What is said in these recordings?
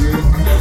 Yeah.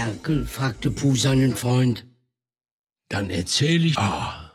Ferkel? fragte Puh seinen Freund. Dann erzähl ich. Ah.